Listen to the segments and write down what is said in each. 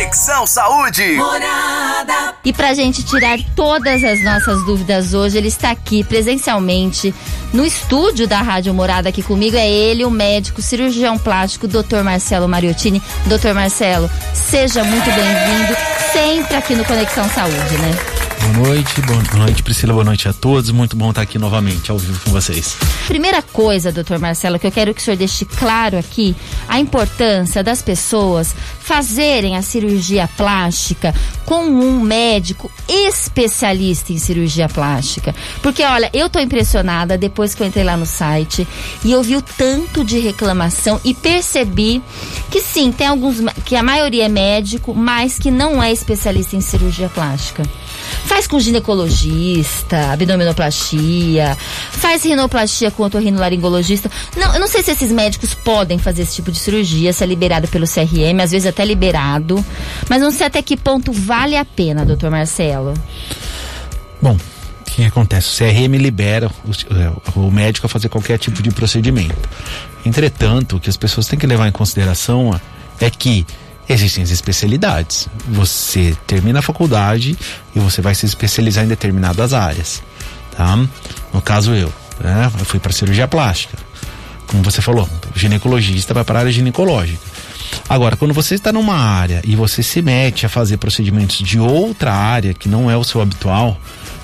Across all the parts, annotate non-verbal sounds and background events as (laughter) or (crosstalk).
Conexão Saúde. Morada. E pra gente tirar todas as nossas dúvidas hoje, ele está aqui presencialmente no estúdio da Rádio Morada aqui comigo. É ele, o médico cirurgião plástico, Dr. Marcelo Mariottini. Dr. Marcelo, seja muito bem-vindo sempre aqui no Conexão Saúde, né? Boa noite, boa noite Priscila, boa noite a todos. Muito bom estar aqui novamente ao vivo com vocês. Primeira coisa, doutor Marcelo, que eu quero que o senhor deixe claro aqui, a importância das pessoas fazerem a cirurgia plástica com um médico especialista em cirurgia plástica. Porque, olha, eu tô impressionada depois que eu entrei lá no site e eu vi o tanto de reclamação e percebi que sim, tem alguns, que a maioria é médico, mas que não é especialista em cirurgia plástica. Faz com ginecologista, abdominoplastia, faz rinoplastia com otorrinolaringologista. Não, eu não sei se esses médicos podem fazer esse tipo de cirurgia, se é liberado pelo CRM, às vezes até liberado. Mas não sei até que ponto vale a pena, doutor Marcelo. Bom, o que acontece? O CRM libera o, o, médico a fazer qualquer tipo de procedimento. Entretanto, o que as pessoas têm que levar em consideração é que Existem as especialidades. Você termina a faculdade e você vai se especializar em determinadas áreas, tá? No caso eu, né? Eu fui para cirurgia plástica. Como você falou, ginecologista vai para a área ginecológica. Agora, quando você está numa área e você se mete a fazer procedimentos de outra área que não é o seu habitual,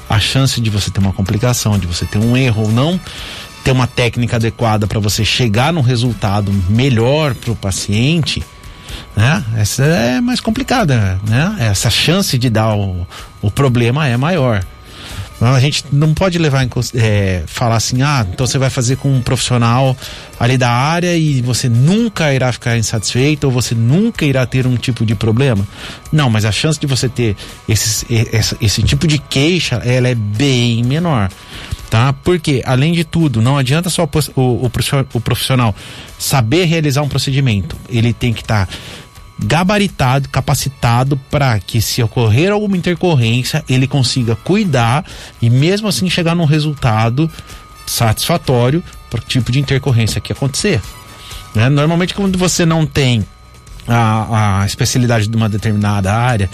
a chance de você ter uma complicação, de você ter um erro ou não ter uma técnica adequada para você chegar num resultado melhor para o paciente, né? Essa é mais complicada, né? Essa chance de dar o, o problema é maior. A gente não pode levar em é, falar assim, ah, então você vai fazer com um profissional ali da área e você nunca irá ficar insatisfeito ou você nunca irá ter um tipo de problema. Não, mas a chance de você ter esse, esse, esse tipo de queixa, ela é bem menor tá? Porque, além de tudo, não adianta só o, o profissional saber realizar um procedimento, ele tem que estar tá gabaritado, capacitado para que se ocorrer alguma intercorrência, ele consiga cuidar e mesmo assim chegar num resultado satisfatório para o tipo de intercorrência que acontecer. Né? Normalmente quando você não tem a, a especialidade de uma determinada área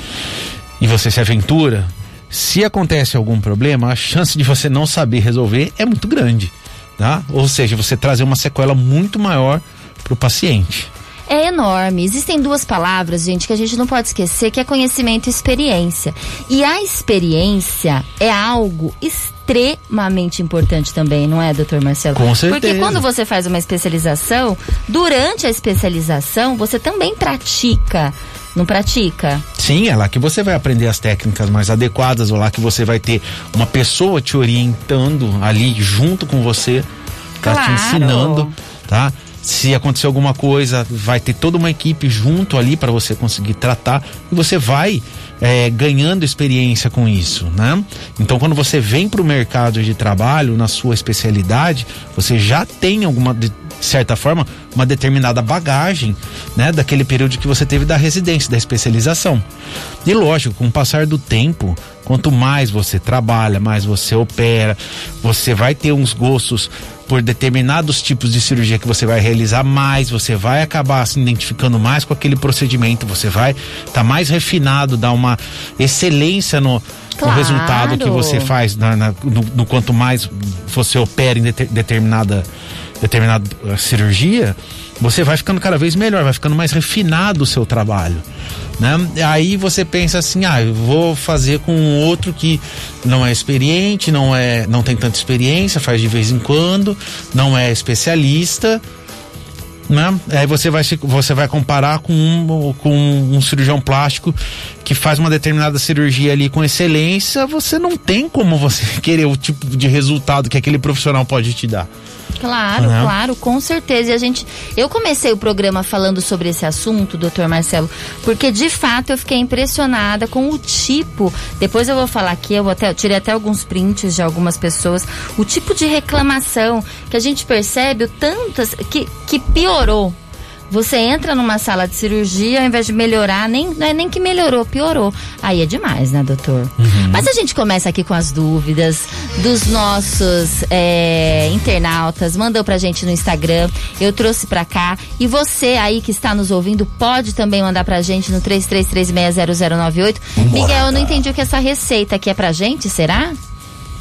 e você se aventura, se acontece algum problema, a chance de você não saber resolver é muito grande, tá? Ou seja, você trazer uma sequela muito maior para o paciente é enorme. Existem duas palavras, gente, que a gente não pode esquecer, que é conhecimento e experiência. E a experiência é algo extremamente importante também, não é, doutor Marcelo? Com certeza. Porque quando você faz uma especialização, durante a especialização, você também pratica não pratica? Sim, é lá que você vai aprender as técnicas mais adequadas, ou lá que você vai ter uma pessoa te orientando ali junto com você, tá claro. te ensinando, tá? se acontecer alguma coisa, vai ter toda uma equipe junto ali para você conseguir tratar e você vai é, ganhando experiência com isso, né? Então, quando você vem para o mercado de trabalho na sua especialidade, você já tem alguma certa forma uma determinada bagagem, né, daquele período que você teve da residência, da especialização. E lógico, com o passar do tempo, quanto mais você trabalha, mais você opera, você vai ter uns gostos por determinados tipos de cirurgia que você vai realizar mais, você vai acabar se identificando mais com aquele procedimento, você vai estar tá mais refinado, dar uma excelência no, claro. no resultado que você faz, na, na, no, no, quanto mais você opera em de, determinada, determinada cirurgia, você vai ficando cada vez melhor, vai ficando mais refinado o seu trabalho. Né? Aí você pensa assim, ah, eu vou fazer com outro que não é experiente, não é, não tem tanta experiência, faz de vez em quando, não é especialista, né? Aí você vai você vai comparar com um, com um cirurgião plástico que faz uma determinada cirurgia ali com excelência, você não tem como você (laughs) querer o tipo de resultado que aquele profissional pode te dar. Claro, claro, com certeza. E a gente, eu comecei o programa falando sobre esse assunto, doutor Marcelo, porque de fato eu fiquei impressionada com o tipo. Depois eu vou falar aqui, eu até eu tirei até alguns prints de algumas pessoas, o tipo de reclamação que a gente percebe o tantas que que piorou Você entra numa sala de cirurgia, ao invés de melhorar, nem, não é nem que melhorou, piorou. Aí é demais, né, doutor? Uhum. Mas a gente começa aqui com as dúvidas dos nossos é, internautas. Mandou pra gente no Instagram. Eu trouxe pra cá. E você aí que está nos ouvindo, pode também mandar pra gente no 33360098. Miguel, eu não entendi o que essa receita aqui é pra gente, será?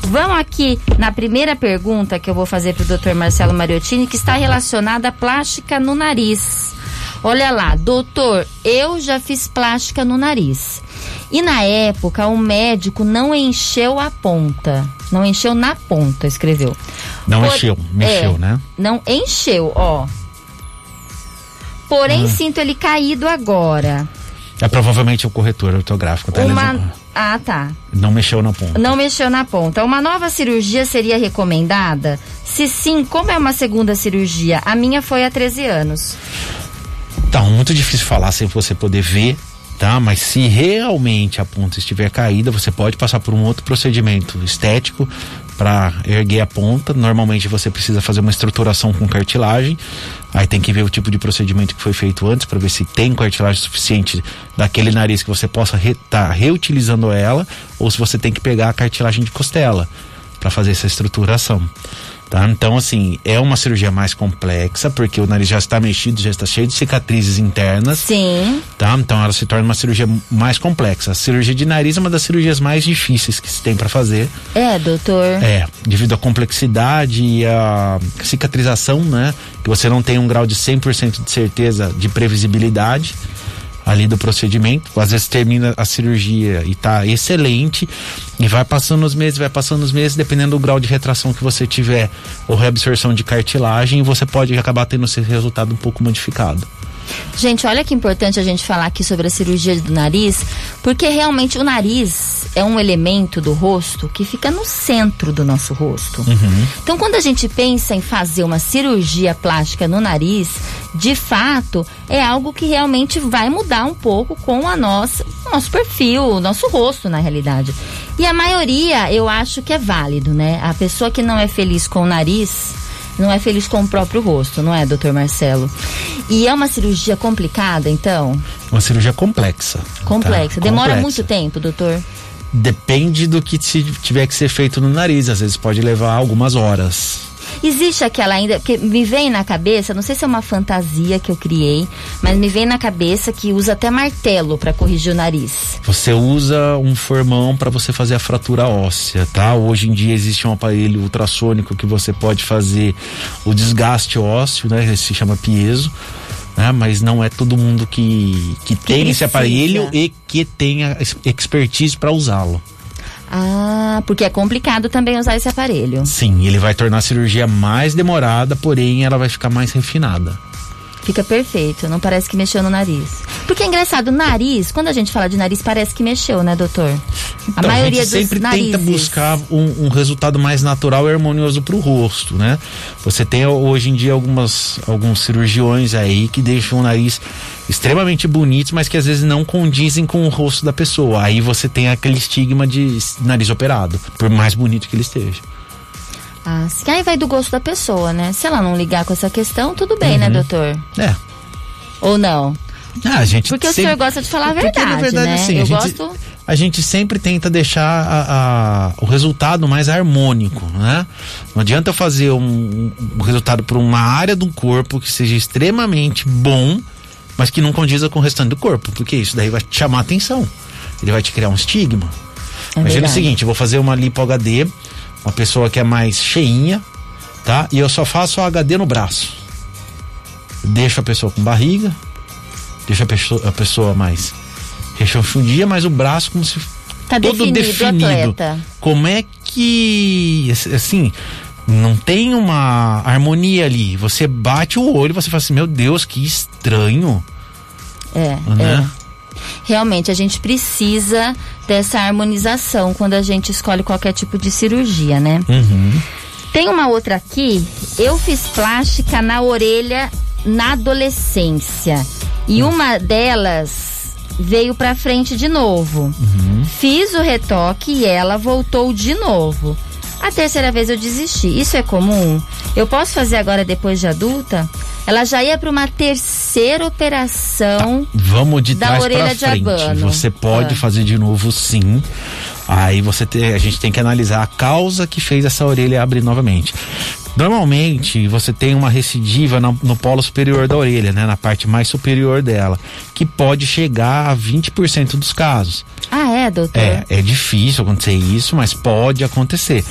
Vamos aqui na primeira pergunta que eu vou fazer para o Dr. Marcelo Mariottini, que está relacionada à plástica no nariz. Olha lá, doutor, eu já fiz plástica no nariz. E na época o médico não encheu a ponta. Não encheu na ponta, escreveu. Não Por... encheu, mexeu, é, né? Não encheu, ó. Porém, ah. sinto ele caído agora. É provavelmente o corretor ortográfico, tá? Uma... Ah, tá. Não mexeu na ponta. Não mexeu na ponta. Uma nova cirurgia seria recomendada? Se sim, como é uma segunda cirurgia? A minha foi há 13 anos. Tá, muito difícil falar sem você poder ver tá? Mas se realmente a ponta estiver caída, você pode passar por um outro procedimento estético para erguer a ponta. Normalmente você precisa fazer uma estruturação com cartilagem. Aí tem que ver o tipo de procedimento que foi feito antes para ver se tem cartilagem suficiente daquele nariz que você possa estar re, tá reutilizando ela ou se você tem que pegar a cartilagem de costela para fazer essa estruturação. Tá? Então, assim, é uma cirurgia mais complexa, porque o nariz já está mexido, já está cheio de cicatrizes internas. Sim. Tá? Então, ela se torna uma cirurgia mais complexa. A cirurgia de nariz é uma das cirurgias mais difíceis que se tem para fazer. É, doutor. É, devido à complexidade e à cicatrização, né? Que você não tem um grau de 100% de certeza de previsibilidade ali do procedimento. Às vezes termina a cirurgia e tá excelente e vai passando os meses, vai passando os meses, dependendo do grau de retração que você tiver ou reabsorção de cartilagem, você pode acabar tendo esse resultado um pouco modificado. Gente, olha que importante a gente falar aqui sobre a cirurgia do nariz, porque realmente o nariz é um elemento do rosto que fica no centro do nosso rosto. Uhum. Então, quando a gente pensa em fazer uma cirurgia plástica no nariz, de fato, é algo que realmente vai mudar um pouco com a nossa, o nosso perfil, o nosso rosto, na realidade. E a maioria, eu acho que é válido, né? A pessoa que não é feliz com o nariz, não é feliz com o próprio rosto, não é, doutor Marcelo? E é uma cirurgia complicada, então? Uma cirurgia complexa. Complexa. Tá? Demora complexa. muito tempo, doutor? Depende do que tiver que ser feito no nariz. Às vezes pode levar algumas horas. Existe aquela ainda, que me vem na cabeça, não sei se é uma fantasia que eu criei, mas me vem na cabeça que usa até martelo para corrigir o nariz. Você usa um formão para você fazer a fratura óssea, tá? Hoje em dia existe um aparelho ultrassônico que você pode fazer o desgaste ósseo, né? Se chama piezo. Né? Mas não é todo mundo que, que, que tem precisa. esse aparelho e que tenha expertise para usá-lo. Ah, porque é complicado também usar esse aparelho. Sim, ele vai tornar a cirurgia mais demorada, porém ela vai ficar mais refinada. Fica perfeito, não parece que mexeu no nariz. Porque é engraçado, o nariz, quando a gente fala de nariz, parece que mexeu, né, doutor? Então, a maioria a gente sempre tenta buscar um, um, resultado mais natural e harmonioso para o rosto, né? Você tem hoje em dia algumas, alguns cirurgiões aí que deixam o nariz extremamente bonitos, mas que às vezes não condizem com o rosto da pessoa. Aí você tem aquele estigma de nariz operado, por mais bonito que ele esteja. Ah. Aí vai do gosto da pessoa, né? Se ela não ligar com essa questão, tudo bem, né, uhum. né, doutor? É. Ou não? Ah, a gente Porque sempre... o senhor gosta de falar a verdade, Porque, na verdade, né? Assim, Eu a gente, gosto... A gente sempre tenta deixar a, a, o resultado mais harmônico, né? Não adianta eu fazer um, um resultado para uma área do corpo que seja extremamente bom, mas que não condiza com o restante do corpo, porque isso daí vai te chamar atenção. Ele vai te criar um estigma. É Imagina verdade. o seguinte, eu vou fazer uma lipo HD uma pessoa que é mais cheinha, tá? E eu só faço o HD no braço. Deixo a pessoa com barriga, deixo a pessoa, a pessoa mais rechonchudinha, mas o braço como se tá todo definido. definido. Como é que assim, não tem uma harmonia ali. Você bate o olho, você fala assim, meu Deus, que estranho. É, né? é realmente a gente precisa dessa harmonização quando a gente escolhe qualquer tipo de cirurgia, né? Uhum. Tem uma outra aqui, eu fiz plástica na orelha na adolescência e uma delas veio para frente de novo. Uhum. Fiz o retoque e ela voltou de novo. A terceira vez eu desisti. Isso é comum? Eu posso fazer agora depois de adulta? Ela já ia para uma terceira operação. Tá, vamos de da trás orelha pra frente. Abano. Você pode ah. fazer de novo, sim. Aí você te, a gente tem que analisar a causa que fez essa orelha abrir novamente. Normalmente você tem uma recidiva no, no, polo superior da orelha, né, na parte mais superior dela, que pode chegar a 20% dos casos. Ah, é, doutor? É, é difícil acontecer isso, mas pode acontecer.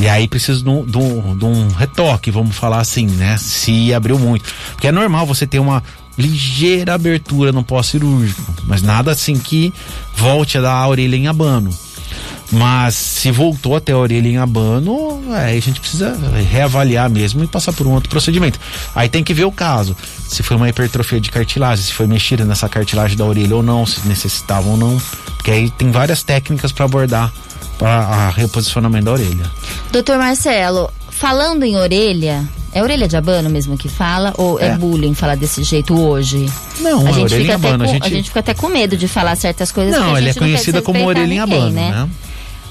E aí precisa de um, de um, de um retoque, vamos falar assim, né? Se abriu muito. Porque é normal você ter uma ligeira abertura no pós-cirúrgico, mas nada assim que volte a dar a orelha em abano. Mas se voltou até a orelha em abano, aí a gente precisa reavaliar mesmo e passar por um outro procedimento. Aí tem que ver o caso. Se foi uma hipertrofia de cartilagem, se foi mexida nessa cartilagem da orelha ou não, se necessitava ou não. Porque aí tem várias técnicas para abordar para a reposicionamento da orelha. Doutor Marcelo, falando em orelha, é orelha de abano mesmo que fala? Ou é, é bullying falar desse jeito hoje? Não, a é gente fica até com, a, gente... a gente fica até com medo de falar certas coisas. Não, ela é conhecida como orelha em abano, né? né?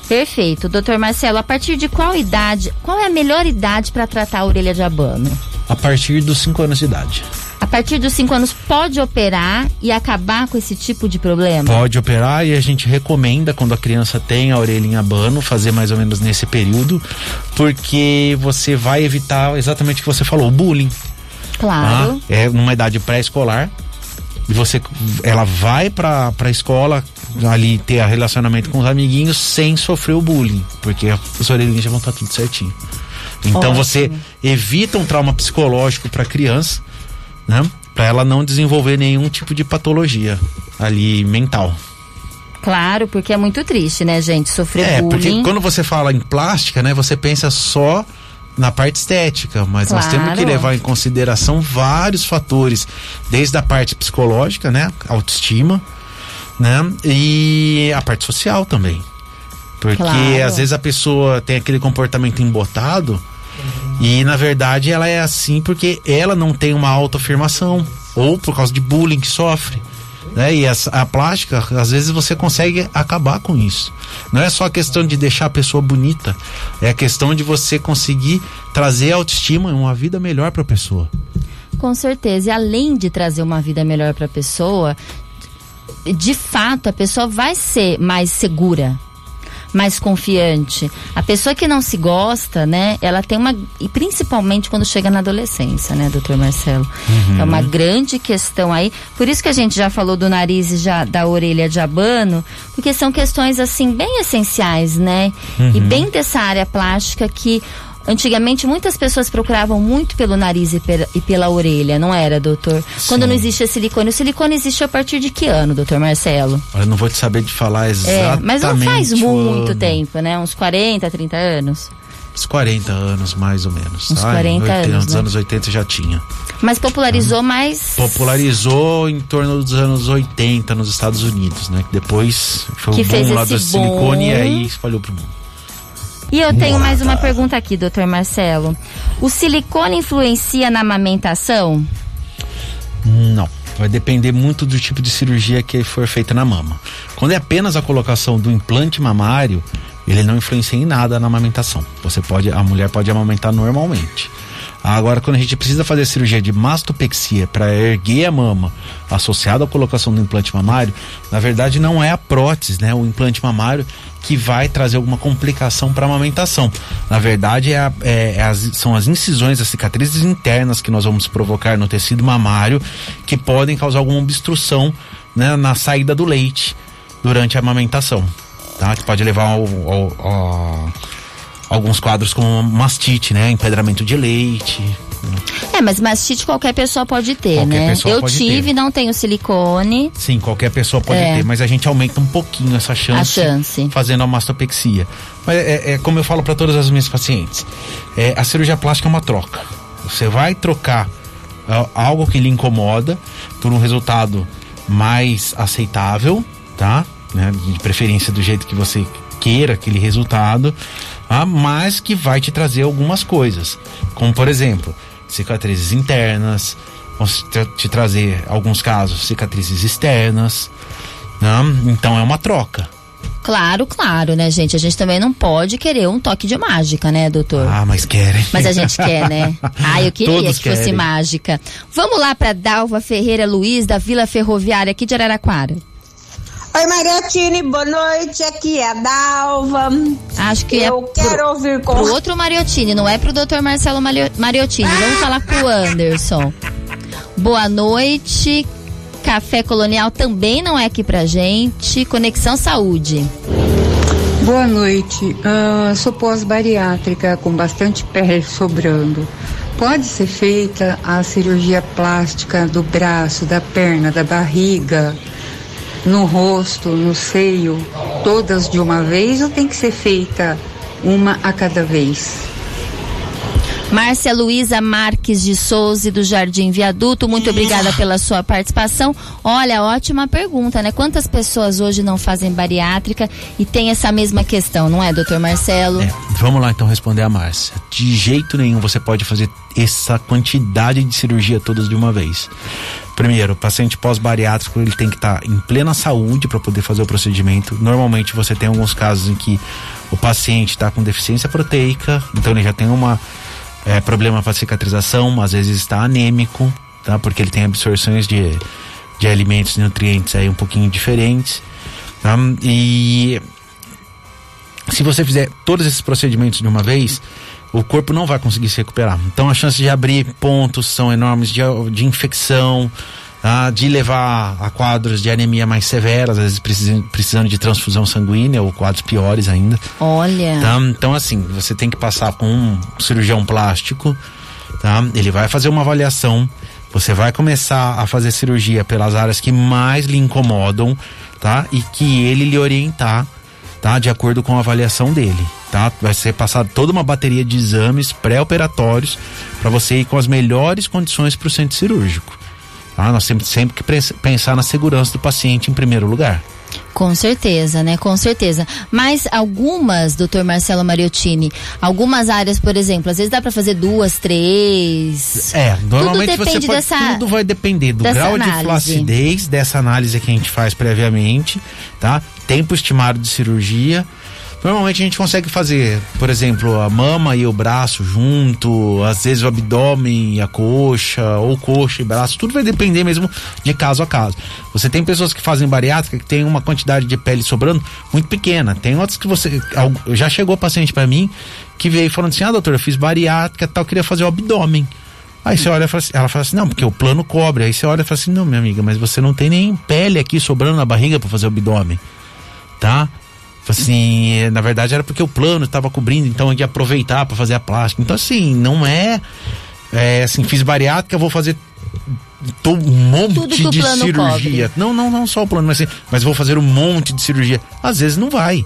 Perfeito. Doutor Marcelo, a partir de qual idade, qual é a melhor idade para tratar a orelha de abano? A partir dos 5 anos de idade. A partir dos 5 anos pode operar e acabar com esse tipo de problema? Pode operar e a gente recomenda quando a criança tem a orelha em abano, fazer mais ou menos nesse período, porque você vai evitar exatamente o que você falou, o bullying. Claro. Ah, é numa idade pré-escolar, e você ela vai para a escola ali ter relacionamento com os amiguinhos sem sofrer o bullying, porque os orelhinhos já vão estar tudo certinho. Então Ótimo. você evita um trauma psicológico para a criança, né? Para ela não desenvolver nenhum tipo de patologia ali mental. Claro, porque é muito triste, né, gente? Sofrer é, bullying. É, porque quando você fala em plástica, né, você pensa só na parte estética, mas claro. nós temos que levar em consideração vários fatores, desde a parte psicológica, né, autoestima, né, e a parte social também. Porque claro. às vezes a pessoa tem aquele comportamento embotado e na verdade ela é assim porque ela não tem uma autoafirmação ou por causa de bullying que sofre né? E a, a plástica, às vezes você consegue acabar com isso. Não é só a questão de deixar a pessoa bonita, é a questão de você conseguir trazer autoestima e uma vida melhor para a pessoa. Com certeza. E além de trazer uma vida melhor para a pessoa, de fato a pessoa vai ser mais segura mais confiante. A pessoa que não se gosta, né, ela tem uma. E principalmente quando chega na adolescência, né, doutor Marcelo? Uhum. É uma grande questão aí. Por isso que a gente já falou do nariz e já da orelha de abano, porque são questões assim bem essenciais, né? Uhum. E bem dessa área plástica que Antigamente, muitas pessoas procuravam muito pelo nariz e, pela, e pela orelha, não era, doutor? Sim. Quando não existia silicone. O silicone existe a partir de que ano, doutor Marcelo? Eu não vou te saber de falar exatamente. É, mas não faz muito ano. tempo, né? Uns 40, 30 anos. Uns 40 anos, mais ou menos. Uns tá? 40 80, anos. Nos né? anos 80 já tinha. Mas popularizou mais. Popularizou em torno dos anos 80 nos Estados Unidos, né? Depois foi que o boom lá do silicone e aí espalhou pro mundo. E eu tenho mais uma pergunta aqui, doutor Marcelo. O silicone influencia na amamentação? Não. Vai depender muito do tipo de cirurgia que for feita na mama. Quando é apenas a colocação do implante mamário, ele não influencia em nada na amamentação. Você pode, a mulher pode amamentar normalmente. Agora, quando a gente precisa fazer cirurgia de mastopexia para erguer a mama associada à colocação do implante mamário, na verdade não é a prótese, né, o implante mamário que vai trazer alguma complicação para a amamentação. Na verdade, é, a, é, é as, são as incisões, as cicatrizes internas que nós vamos provocar no tecido mamário que podem causar alguma obstrução né, na saída do leite durante a amamentação, tá? Que pode levar ao, ao, ao alguns quadros como mastite, né? Empedramento de leite. É, mas mastite qualquer pessoa pode ter, qualquer né? Eu tive, ter. não tenho silicone. Sim, qualquer pessoa pode é. ter, mas a gente aumenta um pouquinho essa chance, a chance. fazendo a mastopexia. Mas é, é como eu falo para todas as minhas pacientes, é, a cirurgia plástica é uma troca. Você vai trocar uh, algo que lhe incomoda por um resultado mais aceitável, tá? Né? De preferência do jeito que você queira aquele resultado ah, mas que vai te trazer algumas coisas, como por exemplo, cicatrizes internas, vão te trazer alguns casos cicatrizes externas, né? então é uma troca. Claro, claro, né, gente? A gente também não pode querer um toque de mágica, né, doutor? Ah, mas querem. Mas a gente quer, né? (laughs) Ah, eu queria Todos que fosse querem. mágica. Vamos lá para Dalva Ferreira Luiz, da Vila Ferroviária aqui de Araraquara. Oi, Mariotine, boa noite. Aqui é a Dalva. Acho que Eu é pro, quero ouvir com. pro outro Mariottini, não é pro doutor Marcelo Mariottini. Vamos falar com o Anderson. Boa noite. Café Colonial também não é aqui pra gente. Conexão Saúde. Boa noite. Ah, sou pós-bariátrica com bastante pele sobrando. Pode ser feita a cirurgia plástica do braço, da perna, da barriga, no rosto, no seio, todas de uma vez ou tem que ser feita uma a cada vez? Márcia Luísa Marques de Souza do Jardim Viaduto, muito obrigada pela sua participação. Olha, ótima pergunta, né? Quantas pessoas hoje não fazem bariátrica e tem essa mesma questão, não é, doutor Marcelo? É, vamos lá então responder a Márcia. De jeito nenhum você pode fazer essa quantidade de cirurgia todas de uma vez. Primeiro, o paciente pós-bariátrico ele tem que estar em plena saúde para poder fazer o procedimento. Normalmente você tem alguns casos em que o paciente está com deficiência proteica, então ele já tem uma é, problema para cicatrização, às vezes está anêmico, tá? Porque ele tem absorções de, de alimentos e nutrientes aí um pouquinho diferentes. Tá? E se você fizer todos esses procedimentos de uma vez, o corpo não vai conseguir se recuperar. Então, as chances de abrir pontos são enormes, de, de infecção, tá? de levar a quadros de anemia mais severas, às vezes precisando, precisando de transfusão sanguínea ou quadros piores ainda. Olha. Tá? Então, assim, você tem que passar com um cirurgião plástico, tá? Ele vai fazer uma avaliação, você vai começar a fazer cirurgia pelas áreas que mais lhe incomodam, tá? E que ele lhe orientar, tá? De acordo com a avaliação dele, tá? Vai ser passada toda uma bateria de exames pré-operatórios para você ir com as melhores condições para o centro cirúrgico. Tá? Nós temos sempre que pens- pensar na segurança do paciente em primeiro lugar. Com certeza, né? Com certeza. Mas algumas, doutor Marcelo Mariottini, algumas áreas, por exemplo, às vezes dá pra fazer duas, três. É, normalmente tudo você pode, dessa. tudo vai depender do grau análise. de flacidez dessa análise que a gente faz previamente, tá? Tempo estimado de cirurgia. Normalmente a gente consegue fazer, por exemplo, a mama e o braço junto, às vezes o abdômen e a coxa, ou coxa e braço, tudo vai depender mesmo de caso a caso. Você tem pessoas que fazem bariátrica que tem uma quantidade de pele sobrando muito pequena. Tem outras que você. Já chegou paciente para mim que veio falando assim: ah, doutor, eu fiz bariátrica tal, queria fazer o abdômen. Aí você olha e fala assim, ela fala assim, não, porque o plano cobre. Aí você olha e fala assim, não, minha amiga, mas você não tem nem pele aqui sobrando na barriga para fazer o abdômen, tá? Assim, eh, na verdade era porque o plano estava cobrindo, então eu ia aproveitar para fazer a plástica. Então assim, não é, é assim, fiz bariátrica, vou fazer to- um monte de cirurgia. Não, não, não só o plano, mas, assim, mas vou fazer um monte de cirurgia. Às vezes não vai.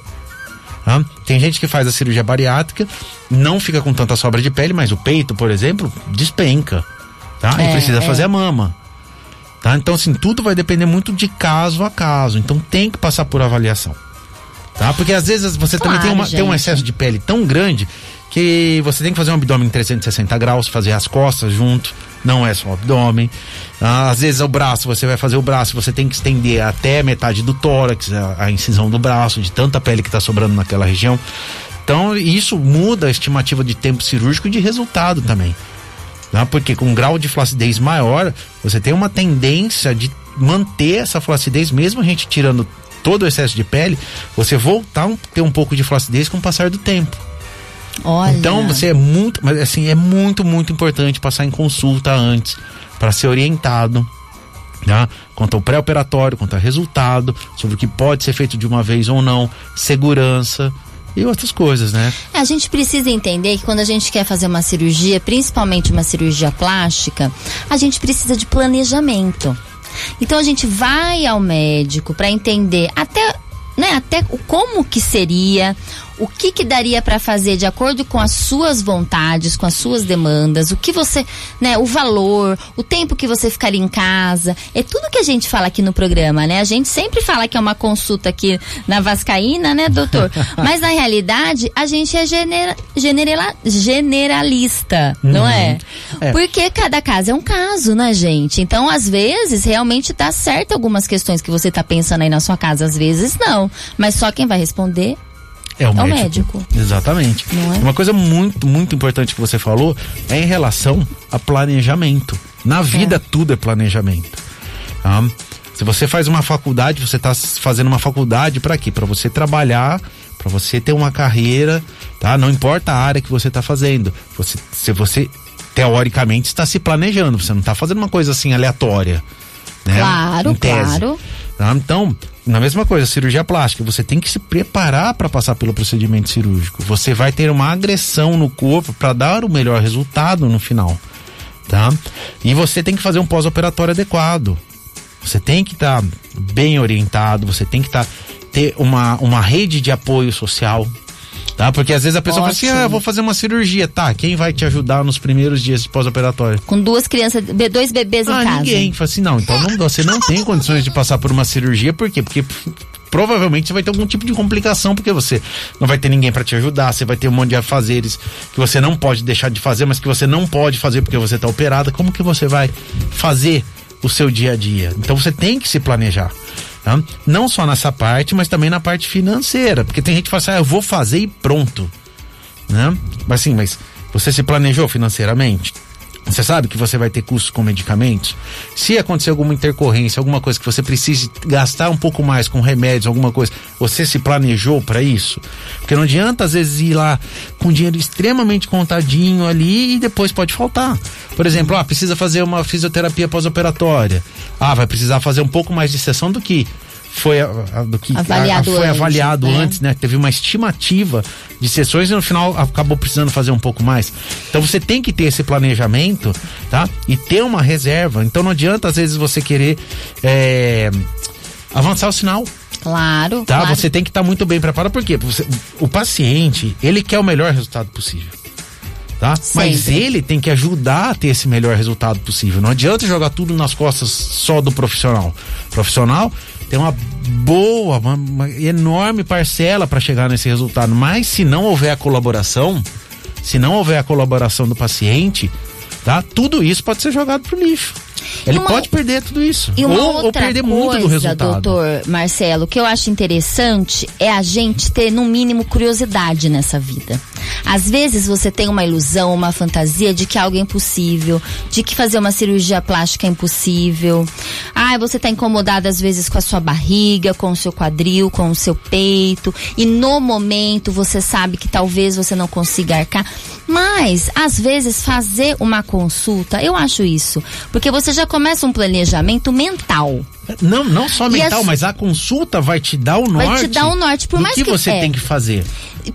tá? Tem gente que faz a cirurgia bariátrica, não fica com tanta sobra de pele, mas o peito, por exemplo, despenca. Tá? É, e precisa é. fazer a mama. Tá? Então, assim, tudo vai depender muito de caso a caso. Então tem que passar por avaliação. Tá? Porque às vezes você também tem, Claro, uma, tem um excesso de pele tão grande que você tem que fazer um abdômen em 360 graus, fazer as costas junto, não é só o abdômen. Ah, às vezes o braço, você vai fazer o braço, você tem que estender até metade do tórax, a, a incisão do braço, de tanta pele que está sobrando naquela região. Então, isso muda a estimativa de tempo cirúrgico e de resultado também. Tá? Porque com um grau de flacidez maior, você tem uma tendência de manter essa flacidez, mesmo a gente tirando todo o excesso de pele, você voltar a ter um pouco de flacidez com o passar do tempo. Olha. Então você é muito, mas assim, é muito, muito importante passar em consulta antes para ser orientado. Tá? Quanto ao pré-operatório, quanto ao resultado, sobre o que pode ser feito de uma vez ou não, segurança e outras coisas, né? É, A gente precisa entender que quando a gente quer fazer uma cirurgia, principalmente uma cirurgia plástica, a gente precisa de planejamento. Então a gente vai ao médico para entender até, né, até como que seria, o que que daria para fazer de acordo com as suas vontades, com as suas demandas, o que você, né, o valor, o tempo que você ficaria em casa, é tudo que a gente fala aqui no programa, né? A gente sempre fala que é uma consulta aqui na Vascaína, né, doutor? (laughs) Mas na realidade, a gente é genera, generalista, uhum. não é? é? Porque cada caso é um caso, né, gente? Então, às vezes, realmente dá certo algumas questões que você está pensando aí na sua casa, às vezes não. Mas só quem vai responder é o, é médico. médico. Exatamente. É? Uma coisa muito, muito importante que você falou é em relação a planejamento. Na vida, é. tudo é planejamento. Tá? Se você faz uma faculdade, você está fazendo uma faculdade para quê? Para você trabalhar, para você ter uma carreira, tá? Não importa a área que você está fazendo. Você, se você teoricamente está se planejando, você não está fazendo uma coisa assim aleatória. Né? Claro, claro. Tá? Então, na mesma coisa, cirurgia plástica, você tem que se preparar para passar pelo procedimento cirúrgico. Você vai ter uma agressão no corpo para dar o melhor resultado no final, tá? E você tem que fazer um pós-operatório adequado. Você tem que estar tá bem orientado, você tem que tá, ter uma, uma rede de apoio social, Tá? Porque às vezes a pessoa Ótimo. fala assim: ah, vou fazer uma cirurgia. Tá, quem vai te ajudar nos primeiros dias de pós-operatório? Com duas crianças, dois bebês ah, em casa. ninguém. Fala assim: não, então não, você não tem condições de passar por uma cirurgia, por quê? Porque provavelmente você vai ter algum tipo de complicação, porque você não vai ter ninguém para te ajudar, você vai ter um monte de afazeres que você não pode deixar de fazer, mas que você não pode fazer porque você está operada. Como que você vai fazer o seu dia a dia? Então você tem que se planejar. Tá? Não só nessa parte, mas também na parte financeira. Porque tem gente que fala assim, ah, eu vou fazer e pronto. Né? Mas assim, mas você se planejou financeiramente? Você sabe que você vai ter custos com medicamentos? Se acontecer alguma intercorrência, alguma coisa que você precise gastar um pouco mais com remédios, alguma coisa, você se planejou para isso? Porque não adianta às vezes ir lá com dinheiro extremamente contadinho ali e depois pode faltar. Por exemplo, ah, precisa fazer uma fisioterapia pós-operatória. Ah, vai precisar fazer um pouco mais de sessão do que foi do que avaliado a, foi antes, avaliado né? antes, né? Teve uma estimativa de sessões e no final acabou precisando fazer um pouco mais. Então você tem que ter esse planejamento, tá? E ter uma reserva. Então não adianta às vezes você querer é, avançar o sinal. Claro. Tá? Claro. Você tem que estar tá muito bem preparado porque você, o paciente ele quer o melhor resultado possível. Tá? Mas ele tem que ajudar a ter esse melhor resultado possível. Não adianta jogar tudo nas costas só do profissional. O profissional tem uma boa, uma, uma enorme parcela para chegar nesse resultado. Mas se não houver a colaboração, se não houver a colaboração do paciente, tá? Tudo isso pode ser jogado pro lixo. Ele uma, pode perder tudo isso. E uma ou, outra ou perder coisa, muito do resultado. doutor Marcelo, o que eu acho interessante é a gente ter, no mínimo, curiosidade nessa vida. Às vezes você tem uma ilusão, uma fantasia de que algo é impossível, de que fazer uma cirurgia plástica é impossível. Ah, você está incomodado às vezes com a sua barriga, com o seu quadril, com o seu peito, e no momento você sabe que talvez você não consiga arcar. Mas, às vezes, fazer uma consulta, eu acho isso, porque você já começa um planejamento mental. Não, não só mental, as... mas a consulta vai te dar o norte. Vai te dar o norte, por mais que, que você é. tem que fazer.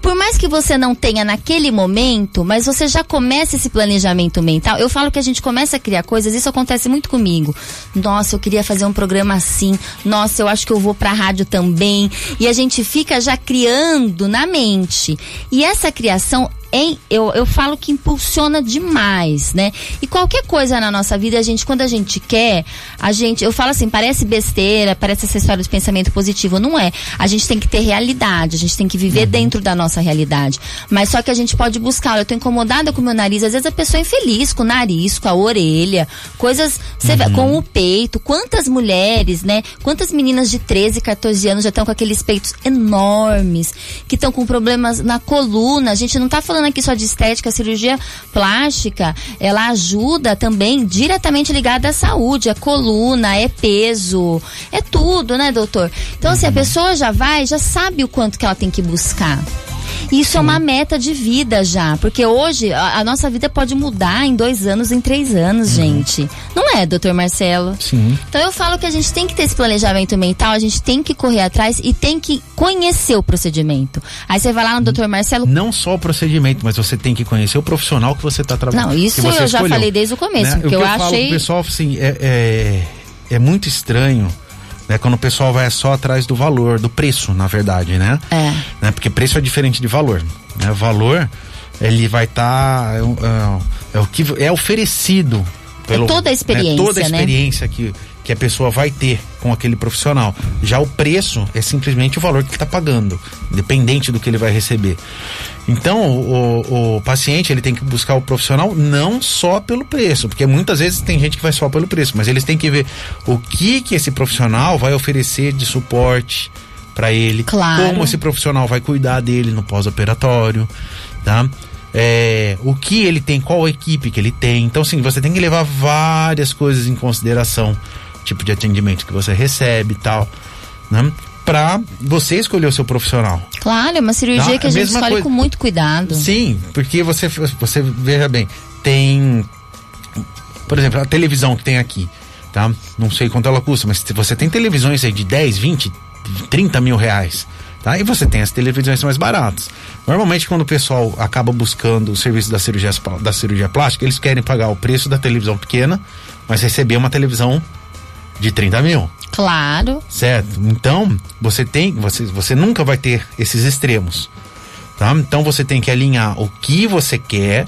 Por mais que você não tenha naquele momento, mas você já começa esse planejamento mental. Eu falo que a gente começa a criar coisas, isso acontece muito comigo. Nossa, eu queria fazer um programa assim. Nossa, eu acho que eu vou pra rádio também. E a gente fica já criando na mente. E essa criação em, eu, eu falo que impulsiona demais, né? E qualquer coisa na nossa vida, a gente, quando a gente quer, a gente, eu falo assim, parece besteira, parece acessório de pensamento positivo, não é. A gente tem que ter realidade, a gente tem que viver uhum. dentro da nossa realidade. Mas só que a gente pode buscar, eu tô incomodada com o meu nariz, às vezes a pessoa é infeliz com o nariz, com a orelha, coisas, uhum. com o peito, quantas mulheres, né? Quantas meninas de 13, 14 anos já estão com aqueles peitos enormes, que estão com problemas na coluna, a gente não tá falando falando aqui só de estética, cirurgia plástica, ela ajuda também diretamente ligada à saúde, é coluna, é peso, é tudo, né, doutor? Então, assim, a uhum. pessoa já vai, já sabe o quanto que ela tem que buscar. Isso Sim. é uma meta de vida já, porque hoje a, a, nossa vida pode mudar em dois anos, em três anos, uhum. gente. Não é, doutor Marcelo? Sim. Então eu falo que a gente tem que ter esse planejamento mental, a gente tem que correr atrás e tem que conhecer o procedimento. Aí você vai lá no doutor Marcelo. Não só o procedimento, mas você tem que conhecer o profissional que você está trabalhando. Não, isso eu escolheu, já falei desde o começo, né? porque o que eu, eu achei. Falo pessoal, assim, é, é, é muito estranho né? Quando o pessoal vai só atrás do valor, do preço, na verdade, né? É. Né? Porque preço é diferente de valor. Né? Valor, ele vai estar. Tá, é, é, é, o que é oferecido. Pelo, é toda a experiência. Né? Toda a né? experiência que, que a pessoa vai ter com aquele profissional. Já o preço é simplesmente o valor que ele está pagando, independente do que ele vai receber. Então, o, o, paciente ele tem que buscar o profissional não só pelo preço, porque muitas vezes tem gente que vai só pelo preço, mas eles têm que ver o que que esse profissional vai oferecer de suporte para ele, claro. como esse profissional vai cuidar dele no pós-operatório, tá? É, o que ele tem, qual equipe que ele tem. Então, sim, você tem que levar várias coisas em consideração tipo de atendimento que você recebe e tal, né? Pra você escolher o seu profissional. Claro, é uma cirurgia tá? que a, gente escolhe coisa. com muito cuidado. Sim, porque você, você veja bem, tem, por exemplo, a televisão que tem aqui, tá? Não sei quanto ela custa, mas você tem televisões aí de 10, 20, 30 mil reais. Tá? E você tem as televisões mais baratas. Normalmente, quando o pessoal acaba buscando o serviço da cirurgia, da cirurgia plástica, eles querem pagar o preço da televisão pequena, mas receber uma televisão de 30 mil. Claro. Certo? Então, você tem, você, você nunca vai ter esses extremos. Tá? Então você tem que alinhar o que você quer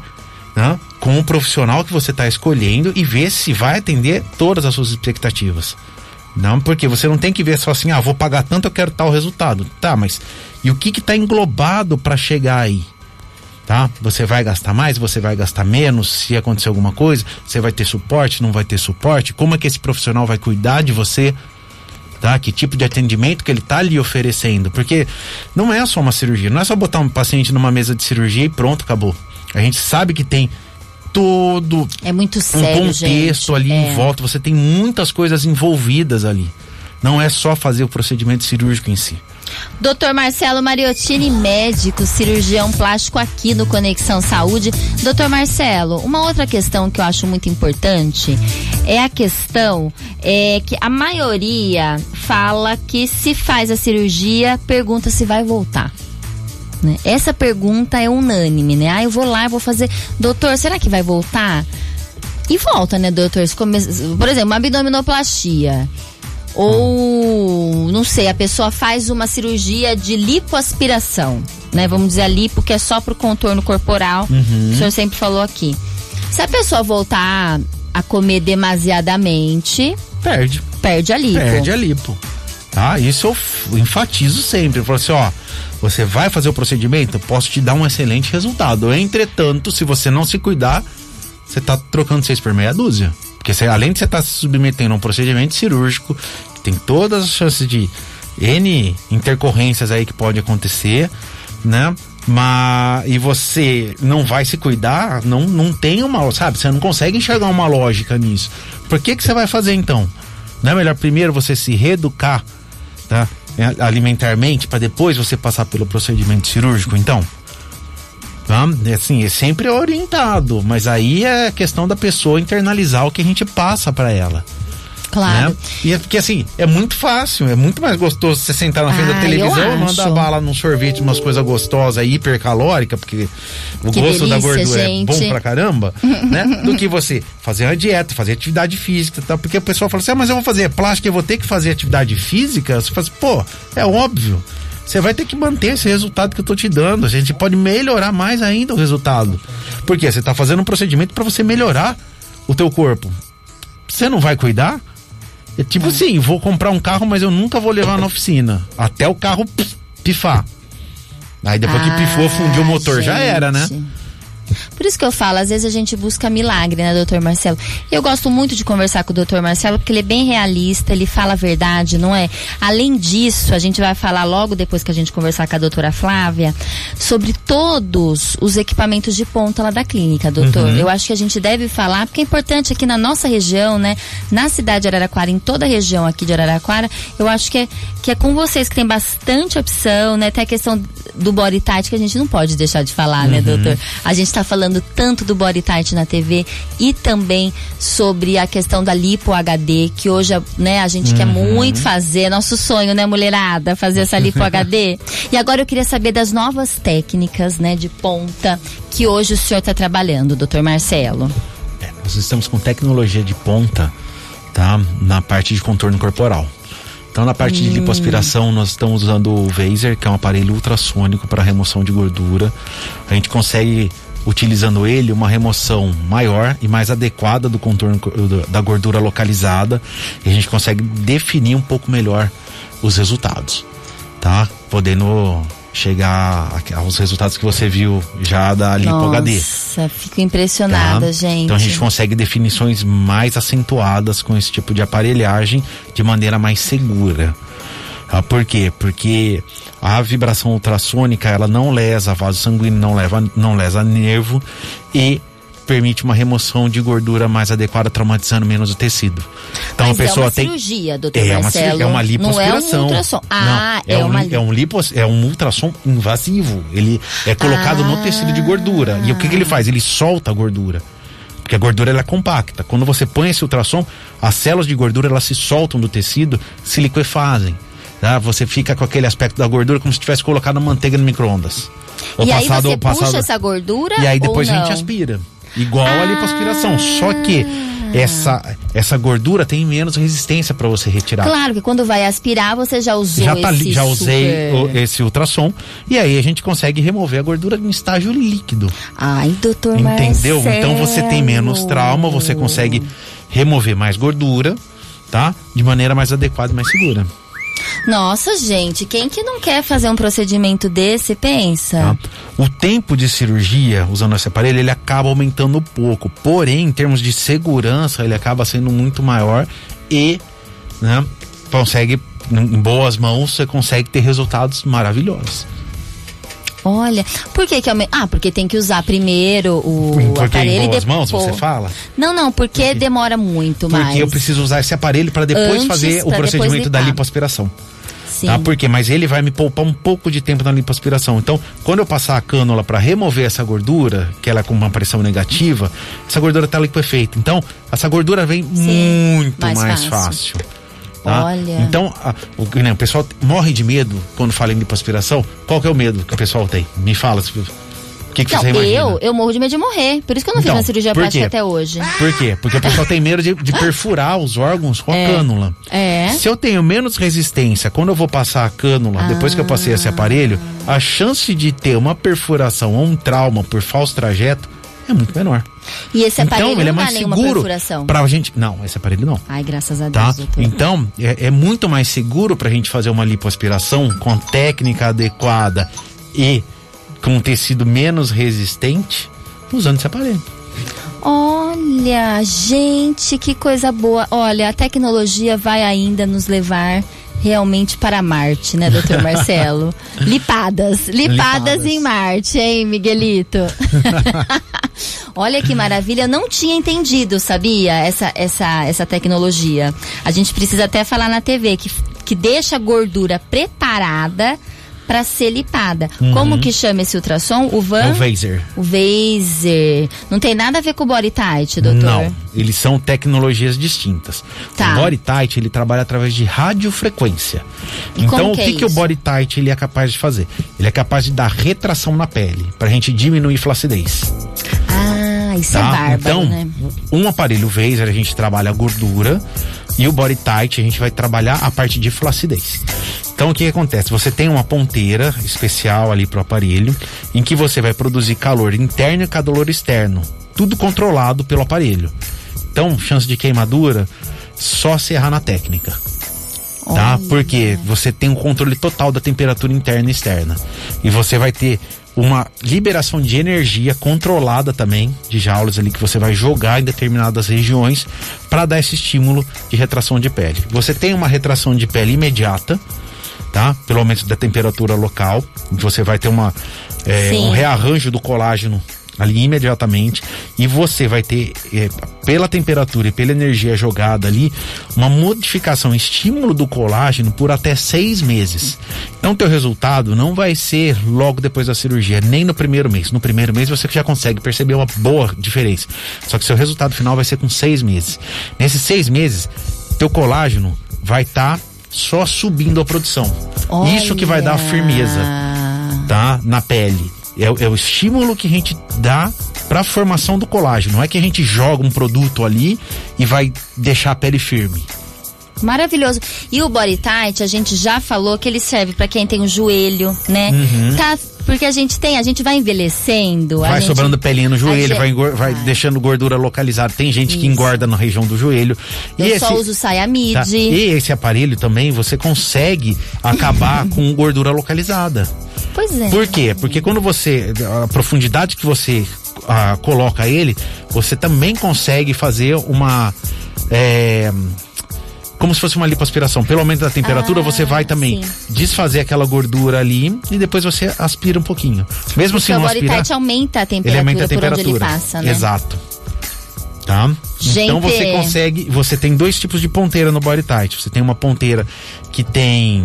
né, com o profissional que você está escolhendo e ver se vai atender todas as suas expectativas. Não, porque você não tem que ver só assim, ah, vou pagar tanto, eu quero tal resultado. Tá, mas e o que está englobado para chegar aí? Tá? Você vai gastar mais, você vai gastar menos, se acontecer alguma coisa, você vai ter suporte, não vai ter suporte, como é que esse profissional vai cuidar de você, tá? Que tipo de atendimento que ele tá lhe oferecendo? Porque não é só uma cirurgia, não é só botar um paciente numa mesa de cirurgia e pronto, acabou. A gente sabe que tem todo é muito sério, um contexto gente. ali é. em volta, você tem muitas coisas envolvidas ali. Não é só fazer o procedimento cirúrgico em si. Doutor Marcelo Mariottini, médico, cirurgião plástico aqui no Conexão Saúde. Doutor Marcelo, uma outra questão que eu acho muito importante é a questão é, que a maioria fala que se faz a cirurgia, pergunta se vai voltar. Né? Essa pergunta é unânime, né? Ah, eu vou lá, eu vou fazer. Doutor, será que vai voltar? E volta, né, doutor? Por exemplo, uma abdominoplastia ou, não sei, a pessoa faz uma cirurgia de lipoaspiração, né? Vamos dizer a lipo, que é só pro contorno corporal, uhum. o senhor sempre falou aqui. Se a pessoa voltar a comer demasiadamente, perde. Perde a lipo. Perde a lipo. Tá? Isso eu enfatizo sempre. Eu falo assim, ó, você vai fazer o procedimento, posso te dar um excelente resultado. Entretanto, se você não se cuidar, você tá trocando seis por meia dúzia. Porque você, além de você estar tá se submetendo a um procedimento cirúrgico, tem todas as chances de N intercorrências aí que pode acontecer, né? Mas e você não vai se cuidar, não, não tem uma, sabe? Você não consegue enxergar uma lógica nisso. Por que que você vai fazer então? Não é melhor primeiro você se reeducar, tá? alimentarmente para depois você passar pelo procedimento cirúrgico, então? Tá? É assim, é sempre orientado, mas aí é questão da pessoa internalizar o que a gente passa para ela. Claro. Né? E é porque assim, é muito fácil, é muito mais gostoso você sentar na frente ah, da televisão, mandar bala num sorvete, umas coisas gostosas, hipercalórica, porque o que gosto delícia, da gordura gente. é bom pra caramba, (laughs) né? Do que você fazer uma dieta, fazer atividade física, tá? Porque o pessoal fala assim: "Ah, mas eu vou fazer plástica, eu vou ter que fazer atividade física". Você fala assim, pô, é óbvio. Você vai ter que manter esse resultado que eu tô te dando. A gente pode melhorar mais ainda o resultado. Porque você tá fazendo um procedimento para você melhorar o teu corpo. Você não vai cuidar? É tipo é. assim, vou comprar um carro, mas eu nunca vou levar na oficina. Até o carro pifar. Aí depois ah, que pifou, fundiu o motor, gente. já era, né? Por isso que eu falo, às vezes a gente busca milagre, né, doutor Marcelo? Eu gosto muito de conversar com o doutor Marcelo, porque ele é bem realista, ele fala a verdade, não é? Além disso, a gente vai falar logo depois que a gente conversar com a doutora Flávia, sobre todos os equipamentos de ponta lá da clínica, doutor. Uhum. Eu acho que a gente deve falar, porque é importante aqui na nossa região, né? Na cidade de Araraquara, em toda a região aqui de Araraquara, eu acho que é, que é com vocês que tem bastante opção, né? Tem a questão do body tight que a gente não pode deixar de falar, né, uhum. né, doutor? A gente está falando tanto do body tight na TV e também sobre a questão da lipo HD, que hoje, né, a gente uhum. quer muito fazer, nosso sonho, né, mulherada, fazer essa lipo (laughs) HD. E agora eu queria saber das novas técnicas, né, de ponta que hoje o senhor está trabalhando, doutor Marcelo. É, nós estamos com tecnologia de ponta, tá, na parte de contorno corporal. Então, na parte de lipoaspiração, nós estamos usando o Vaser, que é um aparelho ultrassônico para remoção de gordura. A gente consegue, utilizando ele, uma remoção maior e mais adequada do contorno da gordura localizada. E a gente consegue definir um pouco melhor os resultados, tá? Podendo chegar aos resultados que você viu já da Lipo Nossa, HD. Nossa, fico impressionada, tá? gente. Então a gente consegue definições mais acentuadas com esse tipo de aparelhagem de maneira mais segura. Ah, por quê? Porque a vibração ultrassônica ela não lesa vaso sanguíneo, não, leva, não lesa nervo e permite uma remoção de gordura mais adequada, traumatizando menos o tecido. Então Mas a pessoa é uma tem cirurgia, doutor é Marcelo. Uma, é uma lipoaspiração. Não é um ultrassom. Ah, não, é, é, um, uma é um lipos, é um ultrassom invasivo. Ele é colocado ah. no tecido de gordura. E o que, que ele faz? Ele solta a gordura porque a gordura ela é compacta. Quando você põe esse ultrassom, as células de gordura elas se soltam do tecido, se liquefazem. Tá? Você fica com aquele aspecto da gordura como se tivesse colocado manteiga no micro-ondas. E passado, aí você passado, puxa essa gordura E aí depois a gente aspira. Igual ah. a lipoaspiração. Só que essa, essa gordura tem menos resistência para você retirar. Claro que quando vai aspirar, você já usou já tá, esse Já usei super... o, esse ultrassom. E aí a gente consegue remover a gordura em estágio líquido. Ai, doutor Entendeu? Marcelo. Então você tem menos trauma, você consegue remover mais gordura, tá? De maneira mais adequada e mais segura. Nossa, gente, quem que não quer fazer um procedimento desse, pensa? Tá. O tempo de cirurgia usando esse aparelho, ele acaba aumentando um pouco. Porém, em termos de segurança, ele acaba sendo muito maior e, né, consegue, em boas mãos, você consegue ter resultados maravilhosos. Olha, por que que Ah, porque tem que usar primeiro o porque aparelho em boas e depois... mãos, você fala? Não, não, porque, porque demora muito mais. Porque eu preciso usar esse aparelho para depois Antes, fazer o procedimento da lipoaspiração. Sim. Tá? Por quê? Mas ele vai me poupar um pouco de tempo na lipoaspiração. Então, quando eu passar a cânula para remover essa gordura, que ela é com uma pressão negativa, essa gordura está liquefeita. Então, essa gordura vem Sim, muito mais, mais fácil. fácil. Tá? Olha. Então, a, o, né, o pessoal morre de medo quando fala em lipoaspiração. Qual que é o medo que o pessoal tem? Me fala. O que, que não, você imagina? Eu, eu morro de medo de morrer. Por isso que eu não então, fiz uma cirurgia plástica até hoje. Por quê? Porque o pessoal tem medo de, de perfurar os órgãos com a é. cânula. É. Se eu tenho menos resistência, quando eu vou passar a cânula, ah. depois que eu passei esse aparelho, a chance de ter uma perfuração ou um trauma por falso trajeto é muito menor. E esse aparelho então, ele é mais dá seguro perfuração? pra gente. Não, esse aparelho não. Ai, graças a Deus. Tá? Então, é, é muito mais seguro pra gente fazer uma lipoaspiração com técnica adequada e com um tecido menos resistente usando esse aparelho. Olha, gente, que coisa boa. Olha, a tecnologia vai ainda nos levar realmente para Marte, né, doutor (laughs) Marcelo? lipadas, lipadas, lipadas, em Marte, hein, Miguelito? (laughs) Olha que maravilha, eu não tinha entendido, sabia, essa, essa, essa tecnologia. A gente precisa até falar na TV que, que deixa a gordura preparada para ser lipada. Uhum. Como que chama esse ultrassom? O van? É o Vaser. O Vaser. Não tem nada a ver com o Body Tight, doutor? Não, eles são tecnologias distintas. Tá. O Body Tight, ele trabalha através de radiofrequência. E então, o que, é que o Body Tight ele é capaz de fazer? Ele é capaz de dar retração na pele, pra gente diminuir flacidez. Ah, isso tá? é bárbaro, então, né? um aparelho Vaser, a gente trabalha a gordura e o Body Tight, a gente vai trabalhar a parte de flacidez. Então o que, que, acontece? Você tem uma ponteira especial ali pro aparelho, em que você vai produzir calor interno e calor externo, tudo controlado pelo aparelho. Então, chance de queimadura, só se errar na técnica. Tá? Porque você tem um controle total da temperatura interna e externa. E você vai ter uma liberação de energia controlada também, de joules ali que você vai jogar em determinadas regiões para dar esse estímulo de retração de pele. Você tem uma retração de pele imediata, tá? Pelo aumento da temperatura local. Você vai ter uma, é, um rearranjo do colágeno ali imediatamente e você vai ter é, pela temperatura e pela energia jogada ali uma modificação, estímulo do colágeno por até seis meses. Então teu resultado não vai ser logo depois da cirurgia, nem no primeiro mês. No primeiro mês você já consegue perceber uma boa diferença. Só que seu resultado final vai ser com seis meses. Nesses seis meses, teu colágeno vai estar tá só subindo a produção. Olha. Isso que vai dar firmeza, tá? Na pele. É, é o estímulo que a gente dá para a formação do colágeno. Não é que a gente joga um produto ali e vai deixar a pele firme. Maravilhoso. E o body tight, a gente já falou que ele serve para quem tem o joelho, né? Uhum. Tá, porque a gente tem, a gente vai envelhecendo. Vai gente- sobrando pelinha no joelho, gente- vai, engor- vai deixando gordura localizada. Tem gente que Isso. engorda na região do joelho. Eu só uso saia midi. tá, e esse aparelho também você consegue acabar (laughs) com gordura localizada. Pois é. Por quê? Porque quando você. A profundidade que você ah, coloca ele, você também consegue fazer uma. é, como se fosse uma lipoaspiração. Pelo aumento da temperatura, Ah, você vai também sim. desfazer aquela gordura ali e depois você aspira um pouquinho. Mesmo se Porque o não body aspirar, tight aumenta a ele temperatura aumenta a por onde temperatura. ele passa, né? Exato. Tá? Gente. Então você consegue. Você tem dois tipos de ponteira no body tight. Você tem uma ponteira que tem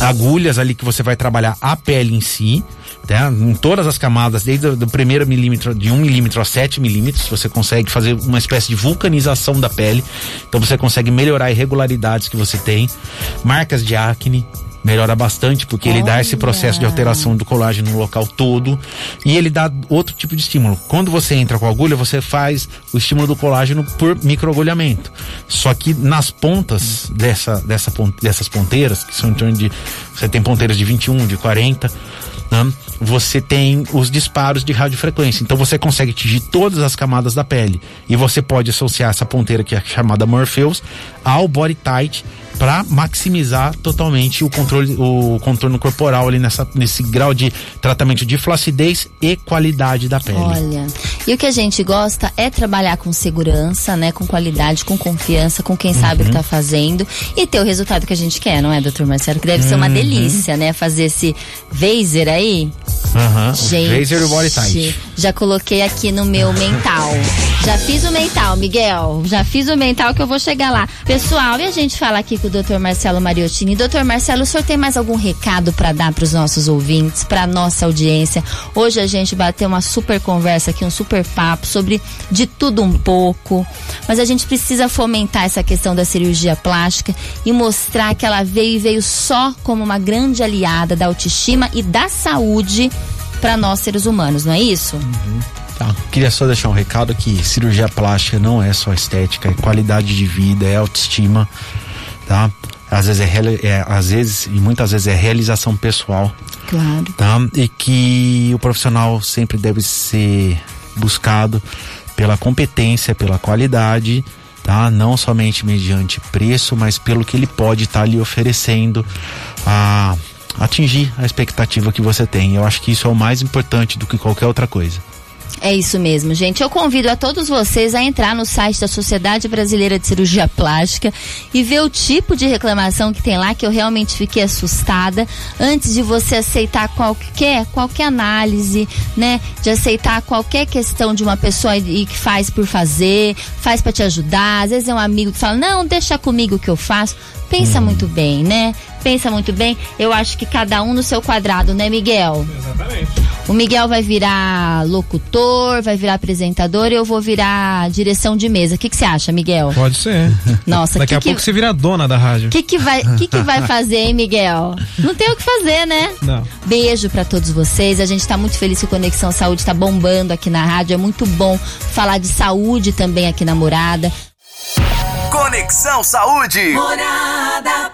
agulhas ali que você vai trabalhar a pele em si, tá? Em todas as camadas, desde o primeiro milímetro, de 1 milímetro a 7 milímetros, você consegue fazer uma espécie de vulcanização da pele. Então você consegue melhorar irregularidades que você tem, marcas de acne. Melhora bastante, porque ele dá esse processo de alteração do colágeno no local todo. E ele dá outro tipo de estímulo. Quando você entra com a agulha, você faz o estímulo do colágeno por microagulhamento. Só que nas pontas dessa, dessa, dessas ponteiras, que são em torno de. Você tem ponteiras de 21, de 40, né? você tem os disparos de radiofrequência. Então você consegue atingir todas as camadas da pele. E você pode associar essa ponteira que é chamada Morpheus ao body tight para maximizar totalmente o controle, o contorno corporal ali nessa, nesse grau de tratamento de flacidez e qualidade da pele. Olha, e o que a gente gosta é trabalhar com segurança, né? Com qualidade, com confiança, com quem sabe o Uhum. que tá fazendo e ter o resultado que a gente quer, não é, doutor Marcelo? Que deve ser Uhum. uma delícia, né? Fazer esse Vaser aí. Aham. Gente, Laser body tight. já coloquei aqui no meu mental. Já fiz o mental, Miguel. Já fiz o mental que eu vou chegar lá. Pessoal, e a gente fala aqui com o Dr. Marcelo Mariottini. Dr. Marcelo, o senhor tem mais algum recado para dar para os nossos ouvintes, para nossa audiência? Hoje a gente bateu uma super conversa aqui, um super papo sobre de tudo um pouco. Mas a gente precisa fomentar essa questão da cirurgia plástica e mostrar que ela veio e veio só como uma grande aliada da autoestima e da saúde para nós seres humanos, não é isso? Tá. Queria só deixar um recado que cirurgia plástica não é só estética, é qualidade de vida, é autoestima, tá? Às vezes é, é às vezes e muitas vezes é realização pessoal, Claro. tá? E que o profissional sempre deve ser buscado pela competência, pela qualidade, tá? Não somente mediante preço, mas pelo que ele pode estar lhe oferecendo a atingir a expectativa que você tem. Eu acho que isso é o mais importante do que qualquer outra coisa. É isso mesmo, gente. Eu convido a todos vocês a entrar no site da Sociedade Brasileira de Cirurgia Plástica e ver o tipo de reclamação que tem lá, que eu realmente fiquei assustada. Antes de você aceitar qualquer, qualquer análise, né? De aceitar qualquer questão de uma pessoa e que faz por fazer, faz para te ajudar. Às vezes é um amigo que fala, não, deixa comigo que eu faço. Pensa muito bem, né? Pensa muito bem. Eu acho que cada um no seu quadrado, né, Miguel? Exatamente. O Miguel vai virar locutor, vai virar apresentador e eu vou virar direção de mesa. O que que você acha, Miguel? Pode ser. Nossa, Daqui que a que- pouco você vira dona da rádio. O que, que, vai, que, que vai (laughs) fazer, hein, Miguel? Não tem o que fazer, né? Não. Beijo pra todos vocês. A gente tá muito feliz que o Conexão Saúde tá bombando aqui na rádio. É muito bom falar de saúde também aqui na Morada. Conexão Saúde. Morada